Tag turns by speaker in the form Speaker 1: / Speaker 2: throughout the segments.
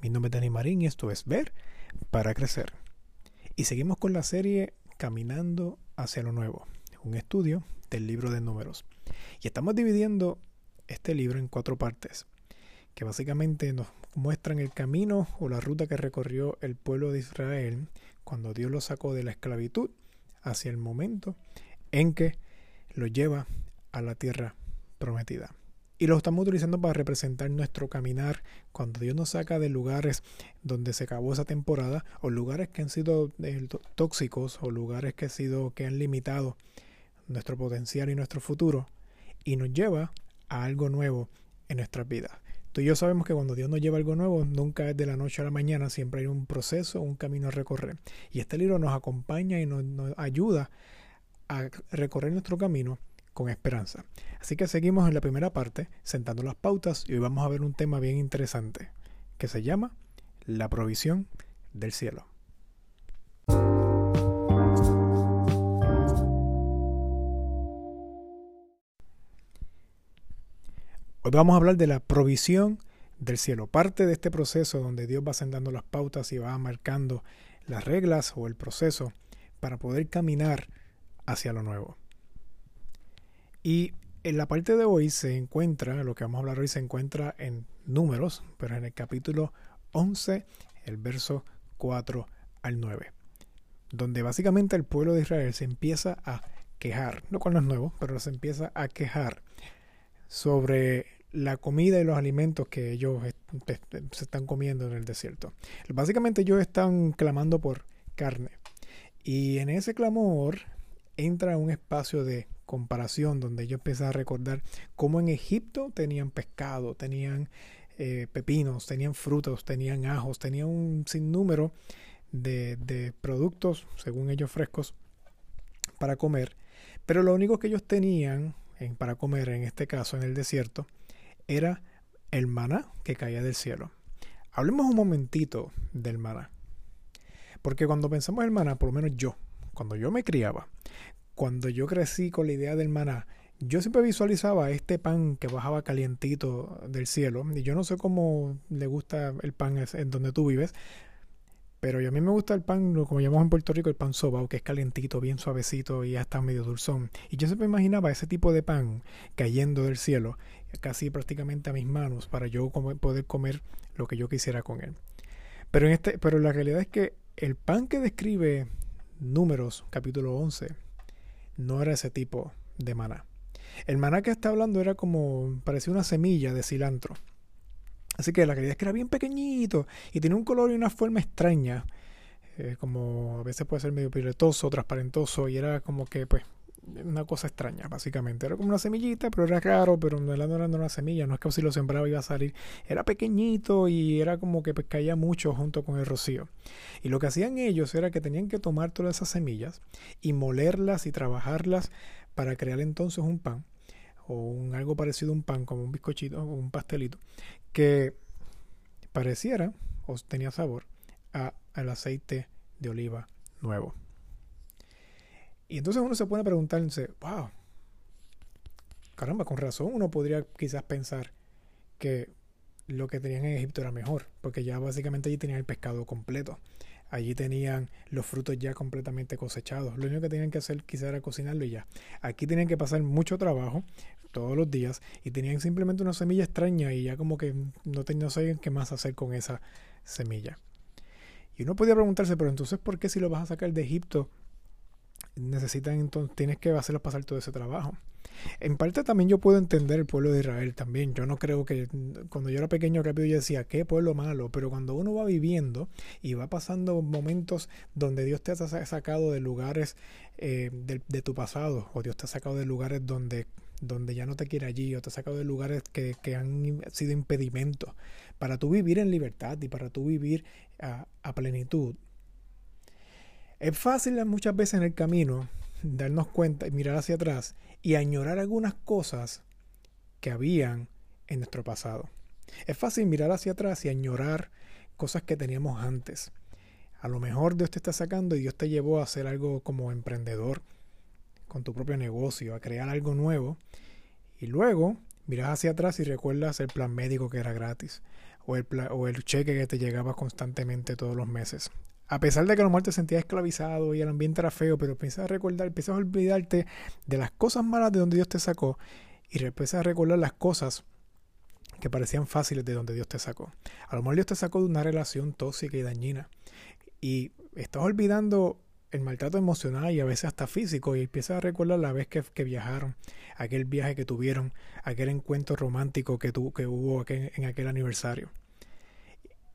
Speaker 1: Mi nombre es Dani Marín y esto es Ver para Crecer. Y seguimos con la serie Caminando hacia lo Nuevo, un estudio del libro de números. Y estamos dividiendo este libro en cuatro partes, que básicamente nos muestran el camino o la ruta que recorrió el pueblo de Israel cuando Dios lo sacó de la esclavitud hacia el momento en que lo lleva a la tierra prometida. Y lo estamos utilizando para representar nuestro caminar cuando Dios nos saca de lugares donde se acabó esa temporada o lugares que han sido eh, tóxicos o lugares que, han sido, que han limitado nuestro potencial y nuestro futuro y nos lleva a algo nuevo en nuestras vidas. Tú y yo sabemos que cuando Dios nos lleva algo nuevo, nunca es de la noche a la mañana, siempre hay un proceso, un camino a recorrer. Y este libro nos acompaña y nos, nos ayuda a recorrer nuestro camino con esperanza. Así que seguimos en la primera parte, sentando las pautas, y hoy vamos a ver un tema bien interesante, que se llama la provisión del cielo. Hoy vamos a hablar de la provisión del cielo, parte de este proceso donde Dios va sentando las pautas y va marcando las reglas o el proceso para poder caminar hacia lo nuevo. Y en la parte de hoy se encuentra, lo que vamos a hablar hoy se encuentra en números, pero en el capítulo 11, el verso 4 al 9, donde básicamente el pueblo de Israel se empieza a quejar, no con los nuevos, pero se empieza a quejar sobre la comida y los alimentos que ellos se están comiendo en el desierto. Básicamente ellos están clamando por carne. Y en ese clamor entra un espacio de comparación donde yo empecé a recordar cómo en Egipto tenían pescado, tenían eh, pepinos, tenían frutos, tenían ajos, tenían un sinnúmero de, de productos, según ellos frescos, para comer. Pero lo único que ellos tenían en, para comer, en este caso en el desierto, era el maná que caía del cielo. Hablemos un momentito del maná. Porque cuando pensamos en el maná, por lo menos yo, cuando yo me criaba, cuando yo crecí con la idea del maná, yo siempre visualizaba este pan que bajaba calientito del cielo. Y yo no sé cómo le gusta el pan en donde tú vives, pero a mí me gusta el pan, como llamamos en Puerto Rico, el pan soba, que es calientito, bien suavecito y hasta medio dulzón. Y yo siempre imaginaba ese tipo de pan cayendo del cielo, casi prácticamente a mis manos, para yo poder comer lo que yo quisiera con él. Pero, en este, pero la realidad es que el pan que describe Números, capítulo 11, no era ese tipo de maná. El maná que está hablando era como, parecía una semilla de cilantro. Así que la realidad es que era bien pequeñito y tenía un color y una forma extraña. Eh, como a veces puede ser medio piretoso, transparentoso y era como que pues una cosa extraña, básicamente. Era como una semillita, pero era raro, pero no era, no era una semilla, no es que si lo sembraba iba a salir. Era pequeñito y era como que pues, caía mucho junto con el rocío. Y lo que hacían ellos era que tenían que tomar todas esas semillas y molerlas y trabajarlas para crear entonces un pan, o un, algo parecido a un pan, como un bizcochito o un pastelito, que pareciera o tenía sabor a, al aceite de oliva nuevo. Y entonces uno se pone a preguntarse, wow, caramba, con razón uno podría quizás pensar que lo que tenían en Egipto era mejor, porque ya básicamente allí tenían el pescado completo. Allí tenían los frutos ya completamente cosechados. Lo único que tenían que hacer quizás era cocinarlo y ya. Aquí tenían que pasar mucho trabajo todos los días y tenían simplemente una semilla extraña y ya como que no, no sabían qué más hacer con esa semilla. Y uno podía preguntarse, pero entonces, ¿por qué si lo vas a sacar de Egipto necesitan entonces, tienes que hacerlos pasar todo ese trabajo. En parte también yo puedo entender el pueblo de Israel también. Yo no creo que cuando yo era pequeño rápido yo decía, qué pueblo malo, pero cuando uno va viviendo y va pasando momentos donde Dios te ha sacado de lugares eh, de, tu pasado, o Dios te ha sacado de lugares donde, donde ya no te quiere allí, o te ha sacado de lugares que, que han sido impedimentos para tú vivir en libertad y para tú vivir a, a plenitud, es fácil muchas veces en el camino darnos cuenta y mirar hacia atrás y añorar algunas cosas que habían en nuestro pasado. Es fácil mirar hacia atrás y añorar cosas que teníamos antes. A lo mejor Dios te está sacando y Dios te llevó a hacer algo como emprendedor con tu propio negocio, a crear algo nuevo. Y luego miras hacia atrás y recuerdas el plan médico que era gratis o el, o el cheque que te llegaba constantemente todos los meses. A pesar de que a lo mejor te sentías esclavizado y el ambiente era feo, pero empiezas a recordar, empiezas a olvidarte de las cosas malas de donde Dios te sacó y empiezas a recordar las cosas que parecían fáciles de donde Dios te sacó. A lo mejor Dios te sacó de una relación tóxica y dañina y estás olvidando el maltrato emocional y a veces hasta físico y empiezas a recordar la vez que, viajaron, aquel viaje que tuvieron, aquel encuentro romántico que, tu, que hubo en aquel aniversario.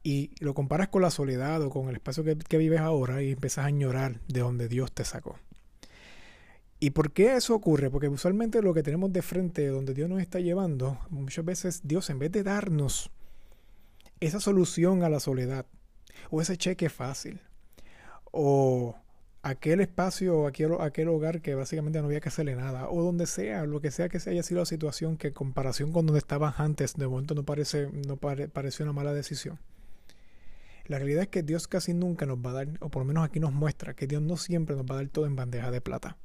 Speaker 1: Y lo comparas con la soledad o con el espacio que, que vives ahora y empiezas a añorar de donde Dios te sacó. ¿Y por qué eso ocurre? Porque usualmente lo que tenemos de frente, donde Dios nos está llevando, muchas veces Dios en vez de darnos esa solución a la soledad, o ese cheque fácil, o aquel espacio o aquel, aquel hogar que básicamente no había que hacerle nada, o donde sea, lo que sea que se haya sido la situación que en comparación con donde estabas antes, de momento no parece, no pareció una mala decisión. La realidad es que Dios casi nunca nos va a dar, o por lo menos aquí nos muestra, que Dios no siempre nos va a dar todo en bandeja de plata.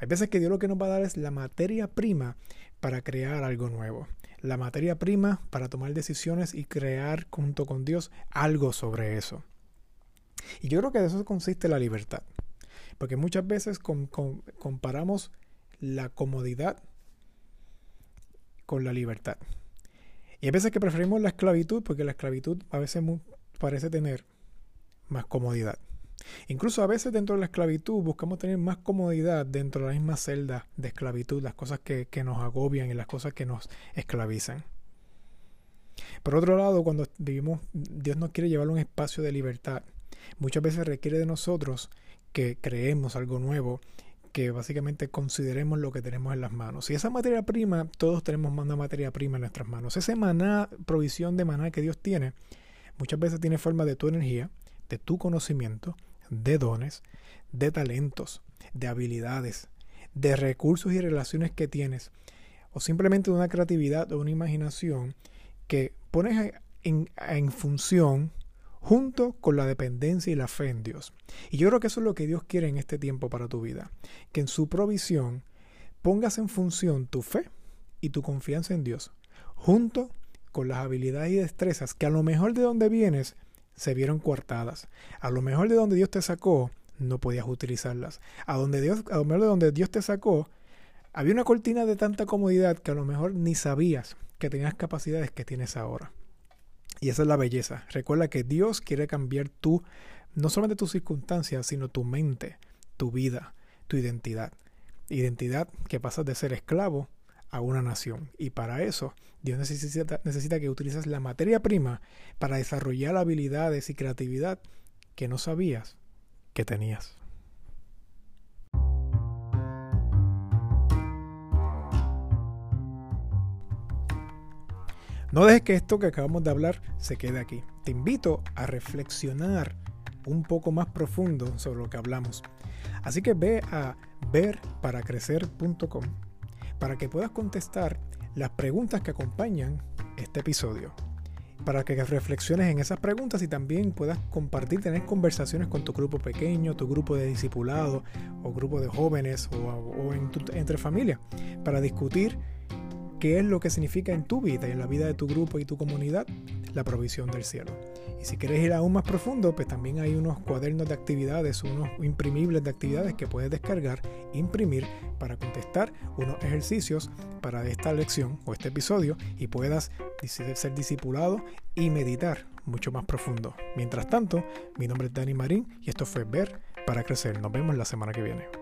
Speaker 1: Hay veces que Dios lo que nos va a dar es la materia prima para crear algo nuevo. La materia prima para tomar decisiones y crear junto con Dios algo sobre eso. Y yo creo que de eso consiste la libertad. Porque muchas veces comparamos la comodidad con la libertad. Y hay veces que preferimos la esclavitud porque la esclavitud a veces parece tener más comodidad. Incluso a veces dentro de la esclavitud buscamos tener más comodidad dentro de la misma celda de esclavitud, las cosas que, nos agobian y las cosas que nos esclavizan. Por otro lado, cuando vivimos, Dios nos quiere llevar a un espacio de libertad muchas veces requiere de nosotros que creemos algo nuevo, que básicamente consideremos lo que tenemos en las manos. Y esa materia prima, todos tenemos una materia prima en nuestras manos. Esa maná, provisión de maná que Dios tiene, muchas veces tiene forma de tu energía, de tu conocimiento, de dones, de talentos, de habilidades, de recursos y relaciones que tienes, o simplemente de una creatividad o una imaginación que pones en, en función junto con la dependencia y la fe en Dios. Y yo creo que eso es lo que Dios quiere en este tiempo para tu vida, que en su provisión pongas en función tu fe y tu confianza en Dios, junto con las habilidades y destrezas que a lo mejor de donde vienes se vieron coartadas, a lo mejor de donde Dios te sacó no podías utilizarlas, a, donde Dios, a lo mejor de donde Dios te sacó había una cortina de tanta comodidad que a lo mejor ni sabías que tenías capacidades que tienes ahora. Y esa es la belleza. Recuerda que Dios quiere cambiar tú, no solamente tus circunstancias, sino tu mente, tu vida, tu identidad. Identidad que pasas de ser esclavo a una nación. Y para eso, Dios necesita, necesita que utilices la materia prima para desarrollar habilidades y creatividad que no sabías que tenías. No dejes que esto que acabamos de hablar se quede aquí. Te invito a reflexionar un poco más profundo sobre lo que hablamos. Así que ve a verparacrecer.com para que puedas contestar las preguntas que acompañan este episodio. Para que reflexiones en esas preguntas y también puedas compartir, tener conversaciones con tu grupo pequeño, tu grupo de discipulado o grupo de jóvenes o, entre familia para discutir qué es lo que significa en tu vida y en la vida de tu grupo y tu comunidad la provisión del cielo. Y si quieres ir aún más profundo, pues también hay unos cuadernos de actividades, unos imprimibles de actividades que puedes descargar, imprimir para contestar unos ejercicios para esta lección o este episodio y puedas ser discipulado y meditar mucho más profundo. Mientras tanto, mi nombre es Dani Marín y esto fue Ver para Crecer. Nos vemos la semana que viene.